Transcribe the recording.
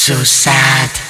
so sad.